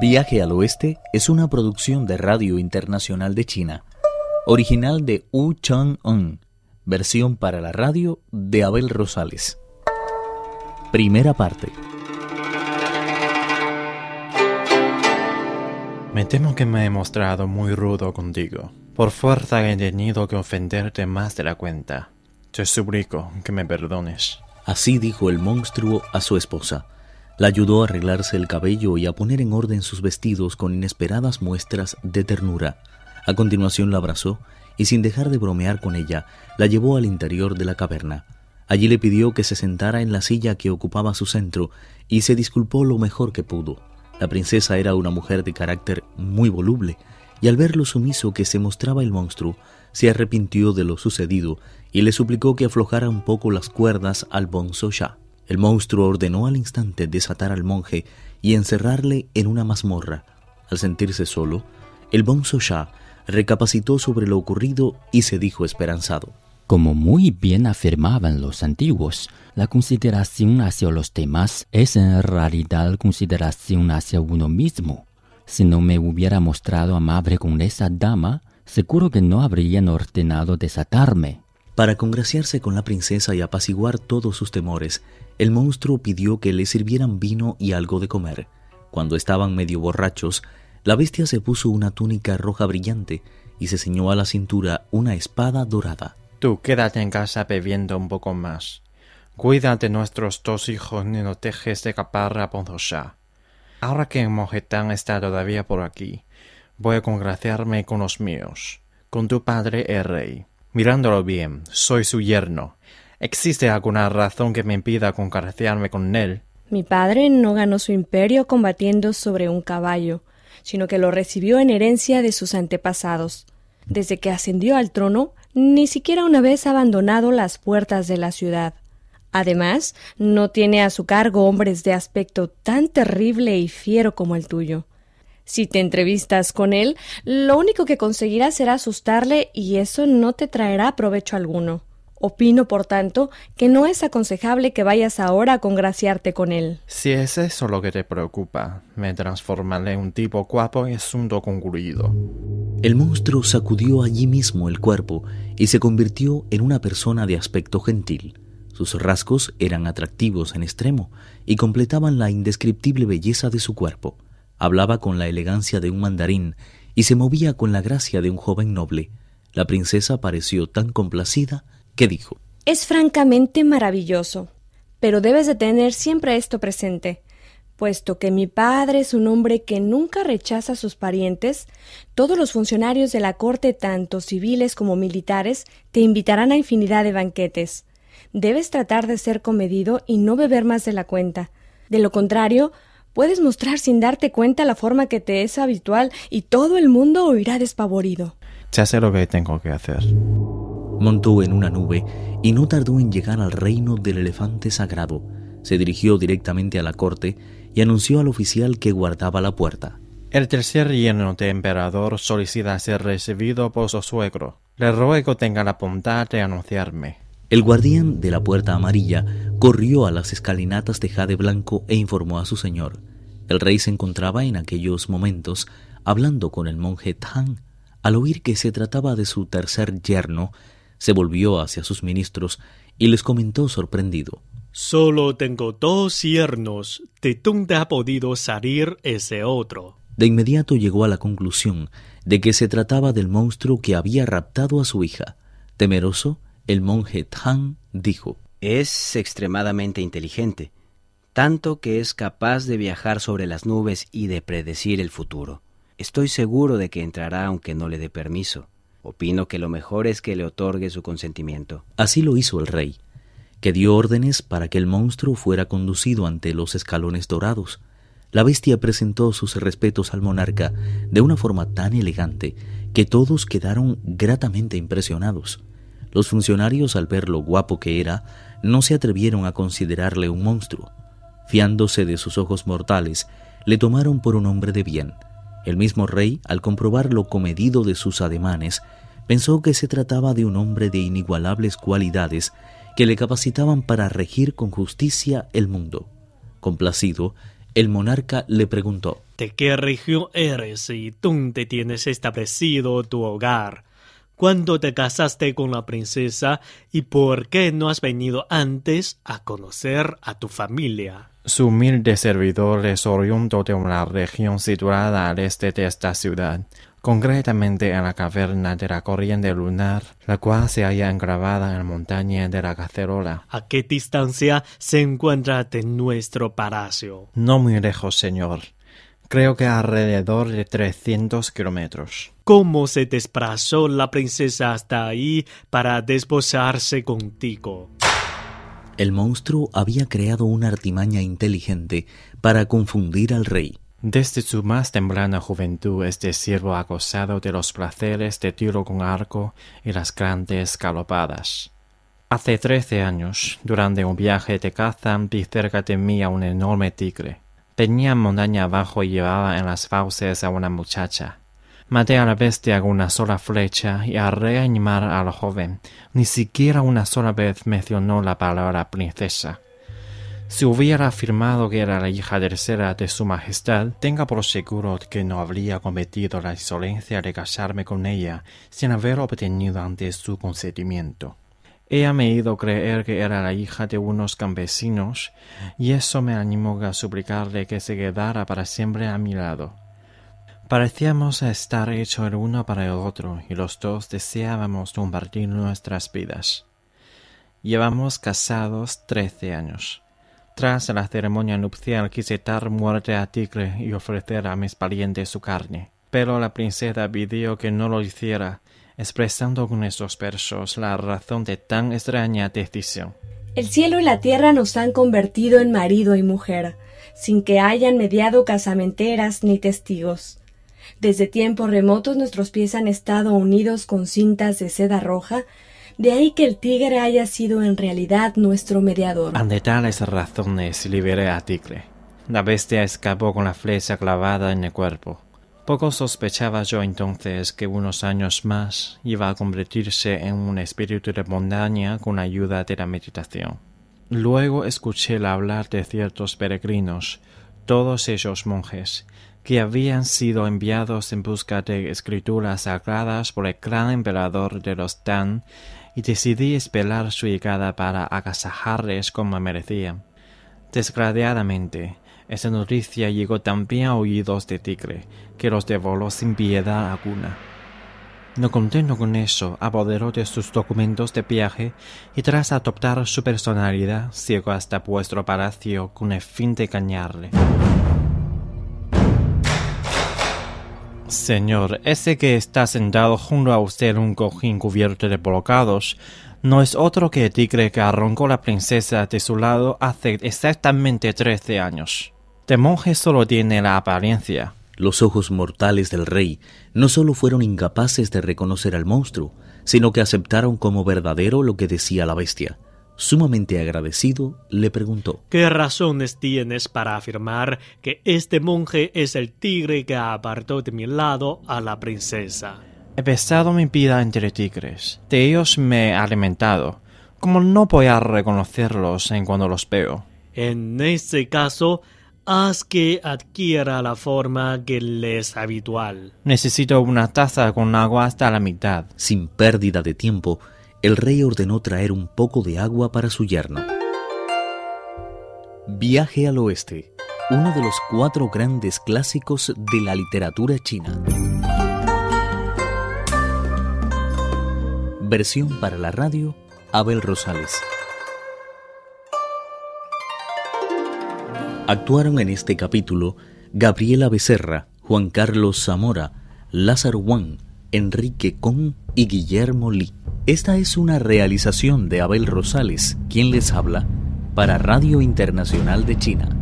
Viaje al Oeste es una producción de Radio Internacional de China, original de Wu Chang-un, versión para la radio de Abel Rosales. Primera parte. Me temo que me he mostrado muy rudo contigo. Por fuerza he tenido que ofenderte más de la cuenta. Te suplico que me perdones. Así dijo el monstruo a su esposa. La ayudó a arreglarse el cabello y a poner en orden sus vestidos con inesperadas muestras de ternura. A continuación la abrazó y sin dejar de bromear con ella, la llevó al interior de la caverna. Allí le pidió que se sentara en la silla que ocupaba su centro y se disculpó lo mejor que pudo. La princesa era una mujer de carácter muy voluble, y al ver lo sumiso que se mostraba el monstruo, se arrepintió de lo sucedido y le suplicó que aflojara un poco las cuerdas al bonzo Shah. El monstruo ordenó al instante desatar al monje y encerrarle en una mazmorra. Al sentirse solo, el bonzo recapacitó sobre lo ocurrido y se dijo esperanzado. Como muy bien afirmaban los antiguos, la consideración hacia los demás es en realidad consideración hacia uno mismo. Si no me hubiera mostrado amable con esa dama, seguro que no habrían ordenado desatarme. Para congraciarse con la princesa y apaciguar todos sus temores, el monstruo pidió que le sirvieran vino y algo de comer. Cuando estaban medio borrachos, la bestia se puso una túnica roja brillante y se ceñó a la cintura una espada dorada. Tú quédate en casa bebiendo un poco más. Cuida de nuestros dos hijos y no dejes de escapar a Ponzosha. Ahora que Mojetán está todavía por aquí, voy a congraciarme con los míos, con tu padre el rey. Mirándolo bien, soy su yerno. ¿Existe alguna razón que me impida congraciarme con él? Mi padre no ganó su imperio combatiendo sobre un caballo, sino que lo recibió en herencia de sus antepasados. Desde que ascendió al trono, ni siquiera una vez ha abandonado las puertas de la ciudad. Además, no tiene a su cargo hombres de aspecto tan terrible y fiero como el tuyo. Si te entrevistas con él, lo único que conseguirás será asustarle y eso no te traerá provecho alguno. Opino, por tanto, que no es aconsejable que vayas ahora a congraciarte con él. Si es eso lo que te preocupa, me transformaré en un tipo guapo y asunto concluido. El monstruo sacudió allí mismo el cuerpo y se convirtió en una persona de aspecto gentil. Sus rasgos eran atractivos en extremo y completaban la indescriptible belleza de su cuerpo. Hablaba con la elegancia de un mandarín y se movía con la gracia de un joven noble. La princesa pareció tan complacida que dijo Es francamente maravilloso, pero debes de tener siempre esto presente. Puesto que mi padre es un hombre que nunca rechaza a sus parientes, todos los funcionarios de la corte, tanto civiles como militares, te invitarán a infinidad de banquetes. Debes tratar de ser comedido y no beber más de la cuenta. De lo contrario, puedes mostrar sin darte cuenta la forma que te es habitual y todo el mundo oirá despavorido. Ya sé lo que tengo que hacer. Montó en una nube y no tardó en llegar al reino del elefante sagrado. Se dirigió directamente a la corte y anunció al oficial que guardaba la puerta. El tercer yerno de emperador solicita ser recibido por su suegro. Le ruego tenga la bondad de anunciarme. El guardián de la puerta amarilla corrió a las escalinatas de jade blanco e informó a su señor. El rey se encontraba en aquellos momentos hablando con el monje Tang. Al oír que se trataba de su tercer yerno, se volvió hacia sus ministros y les comentó sorprendido. Solo tengo dos yernos. ¿De dónde ha podido salir ese otro? De inmediato llegó a la conclusión de que se trataba del monstruo que había raptado a su hija. Temeroso, el monje Tang dijo Es extremadamente inteligente, tanto que es capaz de viajar sobre las nubes y de predecir el futuro. Estoy seguro de que entrará aunque no le dé permiso. Opino que lo mejor es que le otorgue su consentimiento. Así lo hizo el rey, que dio órdenes para que el monstruo fuera conducido ante los escalones dorados. La bestia presentó sus respetos al monarca de una forma tan elegante que todos quedaron gratamente impresionados. Los funcionarios, al ver lo guapo que era, no se atrevieron a considerarle un monstruo. Fiándose de sus ojos mortales, le tomaron por un hombre de bien. El mismo rey, al comprobar lo comedido de sus ademanes, pensó que se trataba de un hombre de inigualables cualidades que le capacitaban para regir con justicia el mundo. Complacido, el monarca le preguntó ¿De qué región eres y dónde tienes establecido tu hogar? ¿Cuándo te casaste con la princesa y por qué no has venido antes a conocer a tu familia? Su humilde servidor es oriundo de una región situada al este de esta ciudad, concretamente en la caverna de la corriente lunar, la cual se halla enclavada en la montaña de la cacerola. ¿A qué distancia se encuentra de nuestro palacio? No muy lejos, señor. Creo que alrededor de 300 kilómetros. ¿Cómo se desplazó la princesa hasta ahí para desposarse contigo? El monstruo había creado una artimaña inteligente para confundir al rey. Desde su más temprana juventud este siervo ha gozado de los placeres de tiro con arco y las grandes galopadas. Hace trece años, durante un viaje de caza, vi cerca de mí a un enorme tigre. Tenía montaña abajo y llevaba en las fauces a una muchacha. Maté a la bestia con una sola flecha y al reanimar al joven, ni siquiera una sola vez mencionó la palabra princesa. Si hubiera afirmado que era la hija tercera de su majestad, tenga por seguro que no habría cometido la insolencia de casarme con ella sin haber obtenido antes su consentimiento. Ella me hizo creer que era la hija de unos campesinos, y eso me animó a suplicarle que se quedara para siempre a mi lado. Parecíamos estar hechos el uno para el otro, y los dos deseábamos compartir nuestras vidas. Llevamos casados trece años. Tras la ceremonia nupcial quise dar muerte a Tigre y ofrecer a mis parientes su carne. Pero la princesa pidió que no lo hiciera, expresando con estos versos la razón de tan extraña decisión. El cielo y la tierra nos han convertido en marido y mujer, sin que hayan mediado casamenteras ni testigos. Desde tiempos remotos nuestros pies han estado unidos con cintas de seda roja, de ahí que el tigre haya sido en realidad nuestro mediador. Ante tales razones liberé a Tigre. La bestia escapó con la flecha clavada en el cuerpo. Poco sospechaba yo entonces que unos años más iba a convertirse en un espíritu de montaña con ayuda de la meditación. Luego escuché hablar de ciertos peregrinos, todos ellos monjes, que habían sido enviados en busca de escrituras sagradas por el gran emperador de los Tan y decidí esperar su llegada para agasajarles como merecían. Desgraciadamente, esa noticia llegó también a oídos de Tigre, que los devoró sin piedad alguna. No contento con eso, apoderó de sus documentos de viaje y tras adoptar su personalidad, llegó hasta vuestro palacio con el fin de engañarle. Señor, ese que está sentado junto a usted en un cojín cubierto de brocados no es otro que tigre que arrancó la princesa de su lado hace exactamente trece años. De monje solo tiene la apariencia. Los ojos mortales del rey no solo fueron incapaces de reconocer al monstruo, sino que aceptaron como verdadero lo que decía la bestia. Sumamente agradecido, le preguntó ¿Qué razones tienes para afirmar que este monje es el tigre que apartó de mi lado a la princesa? He pesado mi vida entre tigres. De ellos me he alimentado. Como no voy a reconocerlos en cuando los veo. En ese caso, haz que adquiera la forma que le es habitual. Necesito una taza con agua hasta la mitad. Sin pérdida de tiempo, el rey ordenó traer un poco de agua para su yerno. Viaje al oeste, uno de los cuatro grandes clásicos de la literatura china. Versión para la radio, Abel Rosales. Actuaron en este capítulo Gabriela Becerra, Juan Carlos Zamora, Lázaro Juan, Enrique Con y Guillermo Lee. Esta es una realización de Abel Rosales, quien les habla, para Radio Internacional de China.